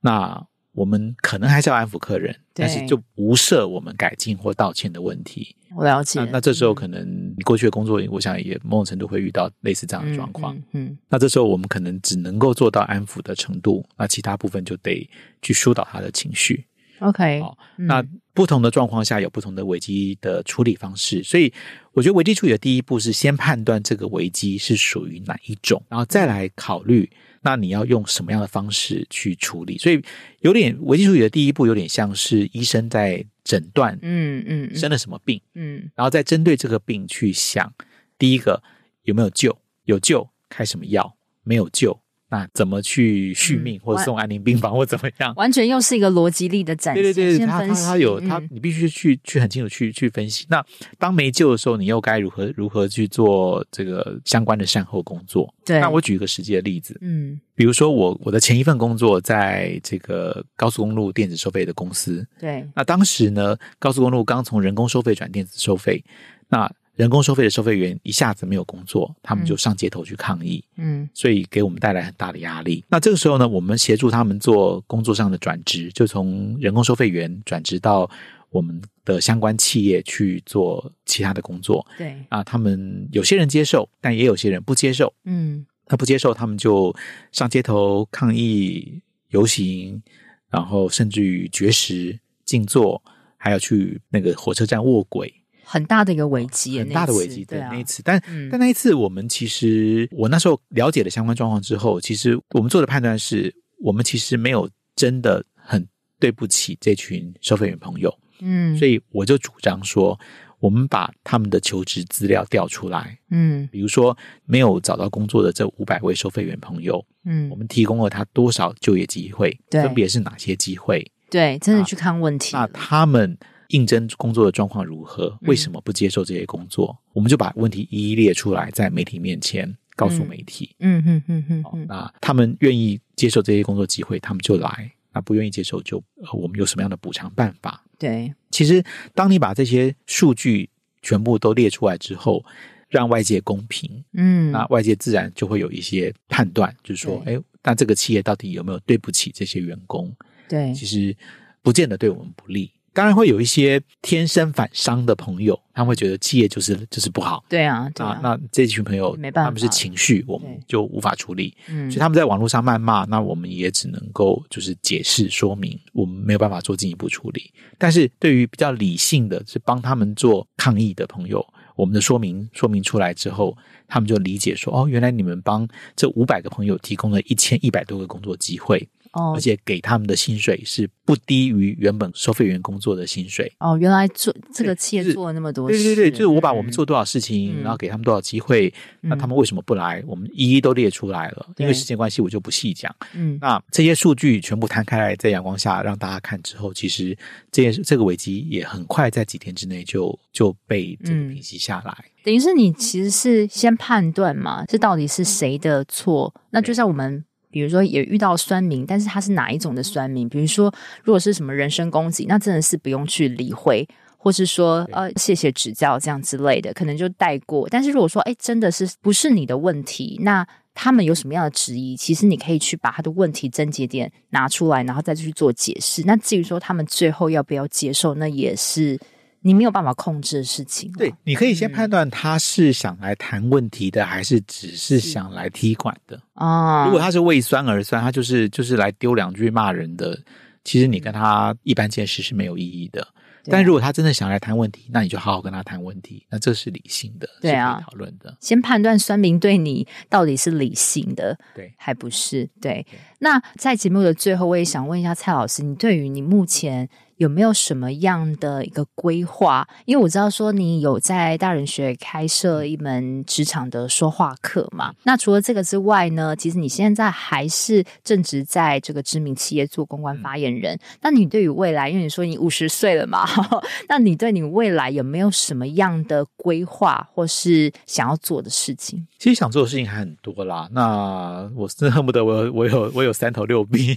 那。我们可能还是要安抚客人，但是就无设我们改进或道歉的问题。我了解。那那这时候可能你过去的工作，我想也某种程度会遇到类似这样的状况。嗯，嗯，嗯，那这时候我们可能只能够做到安抚的程度，那其他部分就得去疏导他的情绪。OK，好，那不同的状况下有不同的危机的处理方式，所以我觉得危机处理的第一步是先判断这个危机是属于哪一种，然后再来考虑那你要用什么样的方式去处理。所以有点危机处理的第一步有点像是医生在诊断，嗯嗯，生了什么病，嗯，然后再针对这个病去想，第一个有没有救，有救开什么药，没有救。那怎么去续命，或者送安宁病房，或怎么样？完全又是一个逻辑力的展现。对对对，他他他有他，你必须去去很清楚去去分析。那当没救的时候，你又该如何如何去做这个相关的善后工作？对。那我举一个实际的例子，嗯，比如说我我的前一份工作在这个高速公路电子收费的公司，对。那当时呢，高速公路刚从人工收费转电子收费，那。人工收费的收费员一下子没有工作，他们就上街头去抗议，嗯，所以给我们带来很大的压力。那这个时候呢，我们协助他们做工作上的转职，就从人工收费员转职到我们的相关企业去做其他的工作。对，啊，他们有些人接受，但也有些人不接受。嗯，他不接受，他们就上街头抗议、游行，然后甚至于绝食、静坐，还要去那个火车站卧轨。很大的一个危机，很大的危机，对，那一次，但、嗯、但那一次，我们其实我那时候了解了相关状况之后，其实我们做的判断是，我们其实没有真的很对不起这群收费员朋友，嗯，所以我就主张说，我们把他们的求职资料调出来，嗯，比如说没有找到工作的这五百位收费员朋友，嗯，我们提供了他多少就业机会，对，分别是哪些机会？对，真的去看问题，那他们。应征工作的状况如何？为什么不接受这些工作？嗯、我们就把问题一一列出来，在媒体面前告诉媒体。嗯嗯嗯嗯哦。那他们愿意接受这些工作机会，他们就来；那不愿意接受就，就我们有什么样的补偿办法？对，其实当你把这些数据全部都列出来之后，让外界公平，嗯，那外界自然就会有一些判断，就是说，哎，那这个企业到底有没有对不起这些员工？对，其实不见得对我们不利。当然会有一些天生反商的朋友，他们会觉得企业就是就是不好。对啊，对啊，那这群朋友没办法，他们是情绪，我们就无法处理。嗯，所以他们在网络上谩骂，那我们也只能够就是解释说明，我们没有办法做进一步处理。但是对于比较理性的，是帮他们做抗议的朋友，我们的说明说明出来之后，他们就理解说，哦，原来你们帮这五百个朋友提供了一千一百多个工作机会。哦，而且给他们的薪水是不低于原本收费员工作的薪水。哦，原来做这个企业做了那么多事，对对对，就是我把我们做多少事情，嗯、然后给他们多少机会，嗯、那他们为什么不来？我们一一都列出来了。因为时间关系，我就不细讲。嗯，那这些数据全部摊开来，在阳光下让大家看之后，其实这件这个危机也很快在几天之内就就被这个平息下来。嗯、等于是你其实是先判断嘛，这到底是谁的错？那就像我们。比如说，也遇到酸民，但是他是哪一种的酸民？比如说，如果是什么人身攻击，那真的是不用去理会，或是说呃谢谢指教这样之类的，可能就带过。但是如果说哎，真的是不是你的问题，那他们有什么样的质疑？其实你可以去把他的问题症结点拿出来，然后再去做解释。那至于说他们最后要不要接受，那也是。你没有办法控制的事情。对，你可以先判断他是想来谈问题的，嗯、还是只是想来踢馆的啊？如果他是为酸而酸，他就是就是来丢两句骂人的，其实你跟他一般见识是没有意义的。但如果他真的想来谈问题，那你就好好跟他谈问题，那这是理性的，对啊，讨论的。先判断酸民对你到底是理性的，对，还不是对。对。那在节目的最后，我也想问一下蔡老师，你对于你目前。有没有什么样的一个规划？因为我知道说你有在大人学开设一门职场的说话课嘛。那除了这个之外呢，其实你现在还是正值在这个知名企业做公关发言人。嗯、那你对于未来，因为你说你五十岁了嘛，那你对你未来有没有什么样的规划，或是想要做的事情？其实想做的事情还很多啦。那我真恨不得我我有我有三头六臂。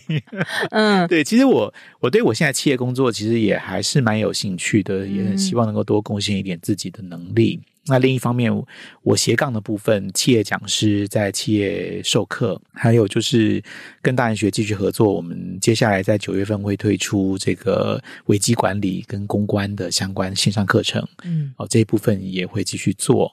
嗯，对，其实我我对我现在企业工作。其实也还是蛮有兴趣的，也很希望能够多贡献一点自己的能力。嗯、那另一方面，我斜杠的部分，企业讲师在企业授课，还有就是跟大人学继续合作。我们接下来在九月份会推出这个危机管理跟公关的相关线上课程。嗯，哦，这一部分也会继续做。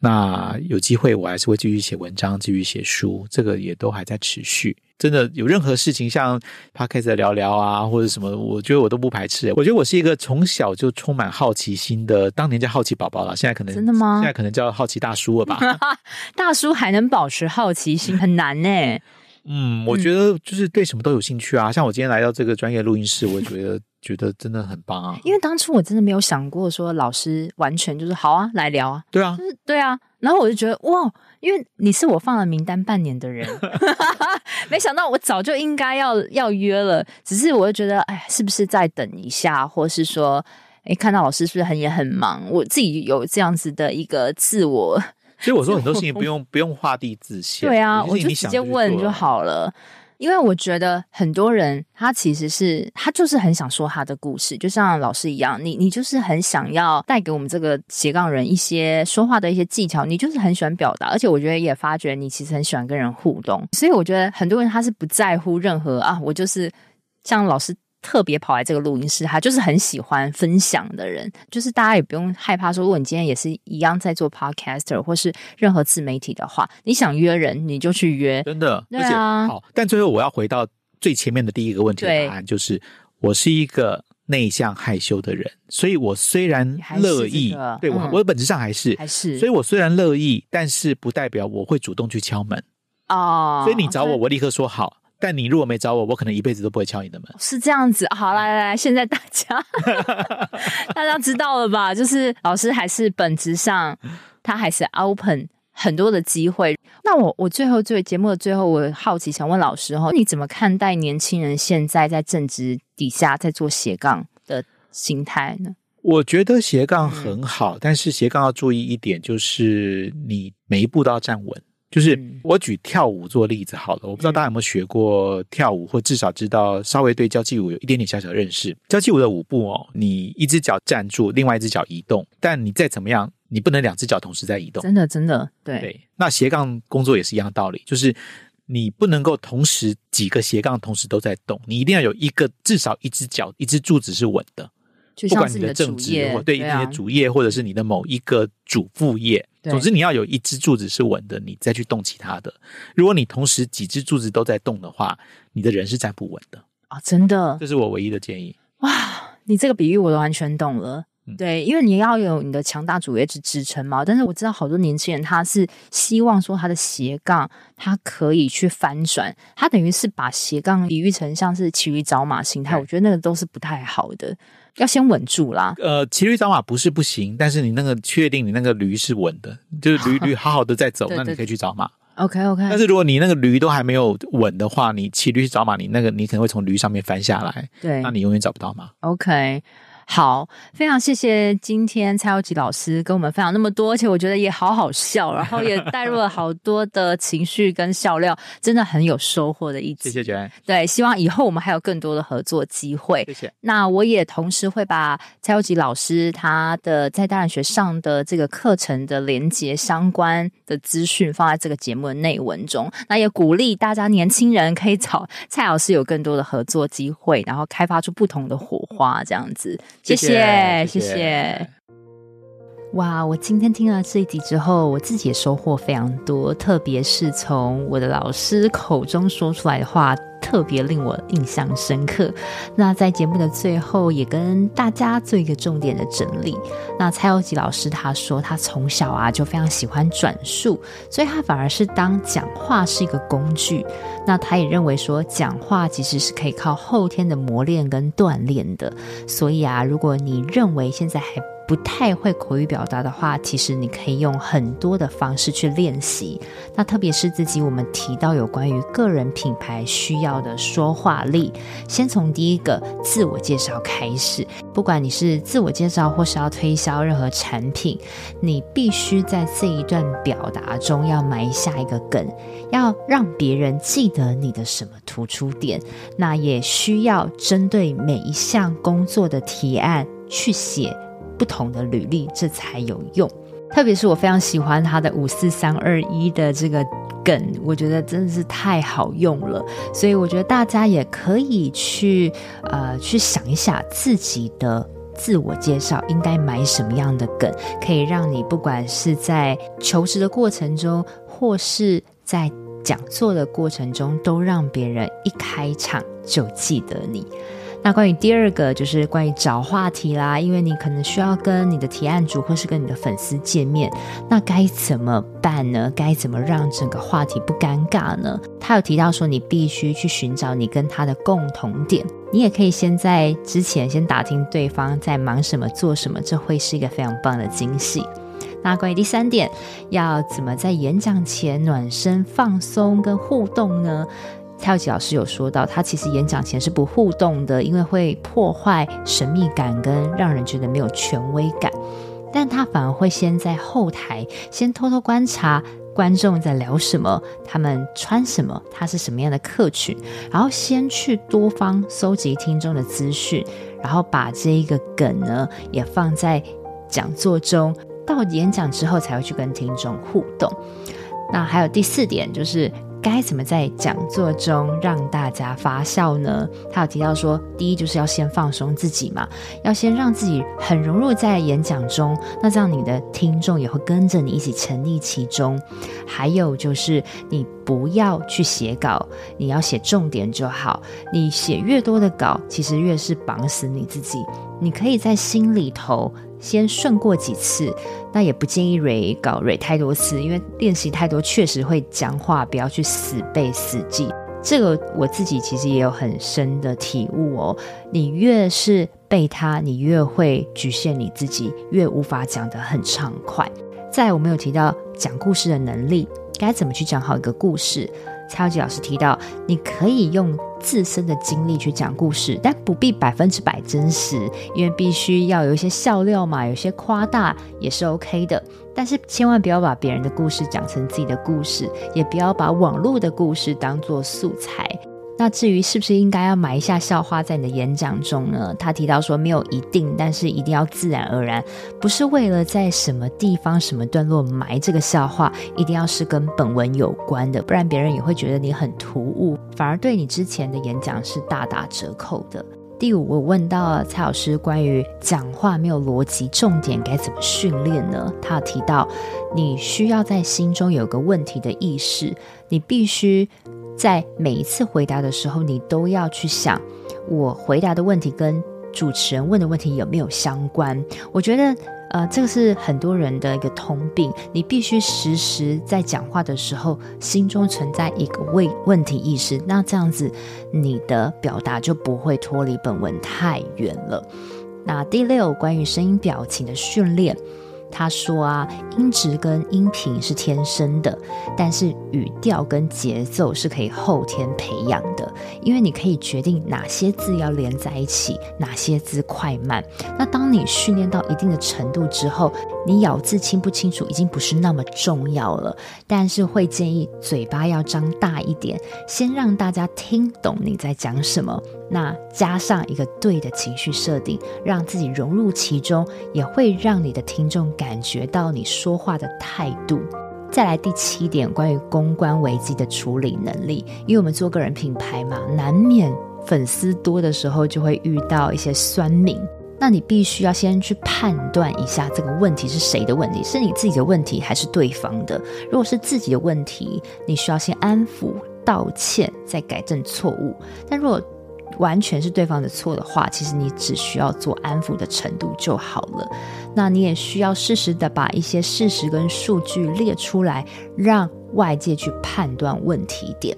那有机会，我还是会继续写文章，继续写书，这个也都还在持续。真的有任何事情，像 Podcast 聊聊啊，或者什么，我觉得我都不排斥。我觉得我是一个从小就充满好奇心的，当年叫好奇宝宝了，现在可能真的吗？现在可能叫好奇大叔了吧？大叔还能保持好奇心，很难呢。嗯，我觉得就是对什么都有兴趣啊。嗯、像我今天来到这个专业录音室，我觉得 觉得真的很棒啊。因为当初我真的没有想过说老师完全就是好啊，来聊啊。对啊，就是对啊。然后我就觉得哇，因为你是我放了名单半年的人，没想到我早就应该要要约了。只是我就觉得，哎，是不是再等一下，或是说，哎，看到老师是不是很也很忙？我自己有这样子的一个自我。所以我说很多事情 不用不用画地自限，对啊，我就直接问就好了。因为我觉得很多人他其实是他就是很想说他的故事，就像老师一样，你你就是很想要带给我们这个斜杠人一些说话的一些技巧，你就是很喜欢表达，而且我觉得也发觉你其实很喜欢跟人互动，所以我觉得很多人他是不在乎任何啊，我就是像老师。特别跑来这个录音室，他就是很喜欢分享的人，就是大家也不用害怕说，如果你今天也是一样在做 podcaster 或是任何自媒体的话，你想约人你就去约，真的，对啊。好，但最后我要回到最前面的第一个问题的答案，就是我是一个内向害羞的人，所以我虽然乐意，这个、对我、嗯、我本质上还是还是，所以我虽然乐意，但是不代表我会主动去敲门哦。所以你找我，我立刻说好。但你如果没找我，我可能一辈子都不会敲你的门。是这样子，好，来来来，现在大家 大家知道了吧？就是老师还是本质上，他还是 open 很多的机会。那我我最后最节目的最后，我好奇想问老师哈，你怎么看待年轻人现在在正职底下在做斜杠的心态呢？我觉得斜杠很好，嗯、但是斜杠要注意一点，就是你每一步都要站稳。就是我举跳舞做例子好了，我不知道大家有没有学过跳舞，或至少知道稍微对交际舞有一点点小小认识。交际舞的舞步哦，你一只脚站住，另外一只脚移动，但你再怎么样，你不能两只脚同时在移动。真的，真的，对。对，那斜杠工作也是一样的道理，就是你不能够同时几个斜杠同时都在动，你一定要有一个至少一只脚一只柱子是稳的。就像是你的正职，或对你的主业，或者是你的某一个主副业，总之你要有一支柱子是稳的，你再去动其他的。如果你同时几支柱子都在动的话，你的人是站不稳的啊！真的，这是我唯一的建议。哇，你这个比喻我都完全懂了。对，因为你要有你的强大主业去支撑嘛。但是我知道好多年轻人他是希望说他的斜杠他可以去翻转，他等于是把斜杠比喻成像是骑驴找马心态，我觉得那个都是不太好的。要先稳住啦。呃，骑驴找马不是不行，但是你那个确定你那个驴是稳的，就是驴驴好好的在走，那你可以去找马。OK OK。但是如果你那个驴都还没有稳的话，你骑驴去找马，你那个你可能会从驴上面翻下来，对，那你永远找不到马。OK。好，非常谢谢今天蔡有吉老师跟我们分享那么多，而且我觉得也好好笑，然后也带入了好多的情绪跟笑料，真的很有收获的一集。谢谢 Joanne。对，希望以后我们还有更多的合作机会。谢谢。那我也同时会把蔡有吉老师他的在大人学上的这个课程的连接相关的资讯放在这个节目的内文中。那也鼓励大家年轻人可以找蔡老师有更多的合作机会，然后开发出不同的火花，这样子。谢谢，谢谢。哇，我今天听了这一集之后，我自己也收获非常多，特别是从我的老师口中说出来的话，特别令我印象深刻。那在节目的最后，也跟大家做一个重点的整理。那蔡有吉老师他说，他从小啊就非常喜欢转述，所以他反而是当讲话是一个工具。那他也认为说，讲话其实是可以靠后天的磨练跟锻炼的。所以啊，如果你认为现在还不太会口语表达的话，其实你可以用很多的方式去练习。那特别是自己，我们提到有关于个人品牌需要的说话力，先从第一个自我介绍开始。不管你是自我介绍或是要推销任何产品，你必须在这一段表达中要埋下一个梗，要让别人记得你的什么突出点。那也需要针对每一项工作的提案去写。不同的履历，这才有用。特别是我非常喜欢他的五四三二一的这个梗，我觉得真的是太好用了。所以我觉得大家也可以去呃去想一下自己的自我介绍应该买什么样的梗，可以让你不管是在求职的过程中，或是在讲座的过程中都让别人一开场就记得你。那关于第二个就是关于找话题啦，因为你可能需要跟你的提案主或是跟你的粉丝见面，那该怎么办呢？该怎么让整个话题不尴尬呢？他有提到说，你必须去寻找你跟他的共同点。你也可以先在之前先打听对方在忙什么、做什么，这会是一个非常棒的惊喜。那关于第三点，要怎么在演讲前暖身、放松跟互动呢？跳吉老师有说到，他其实演讲前是不互动的，因为会破坏神秘感跟让人觉得没有权威感。但他反而会先在后台先偷偷观察观众在聊什么，他们穿什么，他是什么样的客群，然后先去多方搜集听众的资讯，然后把这一个梗呢也放在讲座中，到演讲之后才会去跟听众互动。那还有第四点就是。该怎么在讲座中让大家发笑呢？他有提到说，第一就是要先放松自己嘛，要先让自己很融入在演讲中，那这样你的听众也会跟着你一起沉溺其中。还有就是你不要去写稿，你要写重点就好。你写越多的稿，其实越是绑死你自己。你可以在心里头。先顺过几次，那也不建议 re 稿 re 太多次，因为练习太多确实会讲话，不要去死背死记。这个我自己其实也有很深的体悟哦。你越是背它，你越会局限你自己，越无法讲得很畅快。再，我们有提到讲故事的能力，该怎么去讲好一个故事？超级老师提到，你可以用自身的经历去讲故事，但不必百分之百真实，因为必须要有一些笑料嘛，有些夸大也是 OK 的。但是千万不要把别人的故事讲成自己的故事，也不要把网络的故事当做素材。那至于是不是应该要埋一下笑话在你的演讲中呢？他提到说没有一定，但是一定要自然而然，不是为了在什么地方、什么段落埋这个笑话，一定要是跟本文有关的，不然别人也会觉得你很突兀，反而对你之前的演讲是大打折扣的。第五，我问到蔡老师关于讲话没有逻辑、重点该怎么训练呢？他提到你需要在心中有个问题的意识，你必须。在每一次回答的时候，你都要去想，我回答的问题跟主持人问的问题有没有相关？我觉得，呃，这个是很多人的一个通病。你必须时时在讲话的时候，心中存在一个问问题意识，那这样子你的表达就不会脱离本文太远了。那第六，关于声音表情的训练。他说啊，音质跟音频是天生的，但是语调跟节奏是可以后天培养的。因为你可以决定哪些字要连在一起，哪些字快慢。那当你训练到一定的程度之后，你咬字清不清楚已经不是那么重要了。但是会建议嘴巴要张大一点，先让大家听懂你在讲什么。那加上一个对的情绪设定，让自己融入其中，也会让你的听众感觉到你说话的态度。再来第七点，关于公关危机的处理能力，因为我们做个人品牌嘛，难免粉丝多的时候就会遇到一些酸民。那你必须要先去判断一下这个问题是谁的问题，是你自己的问题还是对方的？如果是自己的问题，你需要先安抚、道歉，再改正错误。但如果完全是对方的错的话，其实你只需要做安抚的程度就好了。那你也需要适时的把一些事实跟数据列出来，让外界去判断问题点。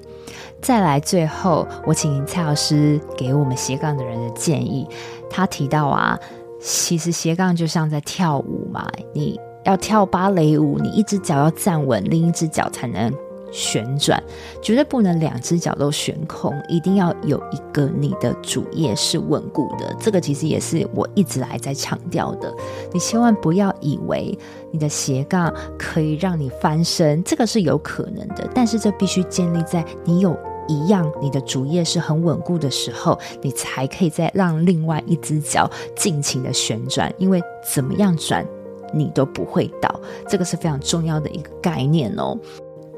再来，最后我请蔡老师给我们斜杠的人的建议。他提到啊，其实斜杠就像在跳舞嘛，你要跳芭蕾舞，你一只脚要站稳，另一只脚才能。旋转绝对不能两只脚都悬空，一定要有一个你的主业是稳固的。这个其实也是我一直来在强调的。你千万不要以为你的斜杠可以让你翻身，这个是有可能的，但是这必须建立在你有一样你的主业是很稳固的时候，你才可以再让另外一只脚尽情的旋转，因为怎么样转你都不会倒。这个是非常重要的一个概念哦。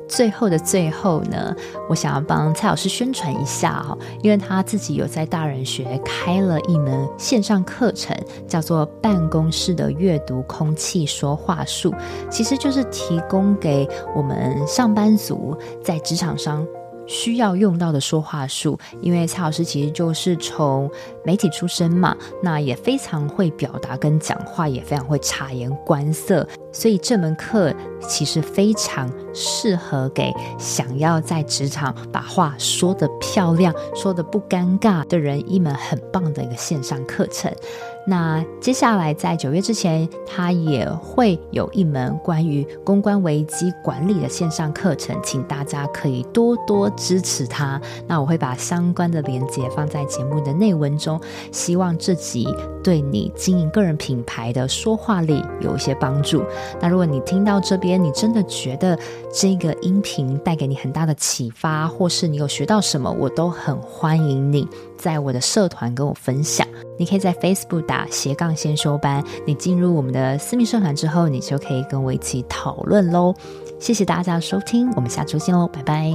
最后的最后呢，我想要帮蔡老师宣传一下哦，因为他自己有在大人学开了一门线上课程，叫做《办公室的阅读空气说话术》，其实就是提供给我们上班族在职场上。需要用到的说话术，因为蔡老师其实就是从媒体出身嘛，那也非常会表达跟讲话，也非常会察言观色，所以这门课其实非常适合给想要在职场把话说得漂亮、说得不尴尬的人一门很棒的一个线上课程。那接下来在九月之前，他也会有一门关于公关危机管理的线上课程，请大家可以多多支持他。那我会把相关的链接放在节目的内文中，希望这集对你经营个人品牌的说话力有一些帮助。那如果你听到这边，你真的觉得这个音频带给你很大的启发，或是你有学到什么，我都很欢迎你在我的社团跟我分享。你可以在 Facebook 打斜杠先修班，你进入我们的私密社团之后，你就可以跟我一起讨论喽。谢谢大家收听，我们下周见喽，拜拜。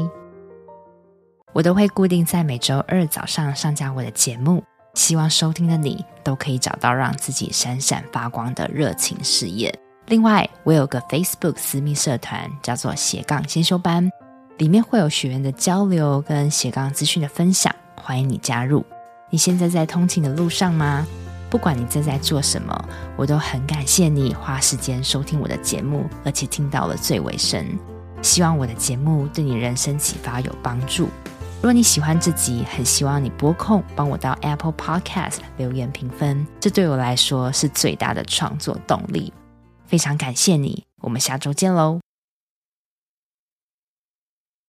我都会固定在每周二早上上架我的节目，希望收听的你都可以找到让自己闪闪发光的热情事业。另外，我有个 Facebook 私密社团，叫做斜杠先修班，里面会有学员的交流跟斜杠资讯的分享，欢迎你加入。你现在在通勤的路上吗？不管你正在做什么，我都很感谢你花时间收听我的节目，而且听到了最尾声。希望我的节目对你人生启发有帮助。如果你喜欢这集，很希望你拨空帮我到 Apple Podcast 留言评分，这对我来说是最大的创作动力。非常感谢你，我们下周见喽。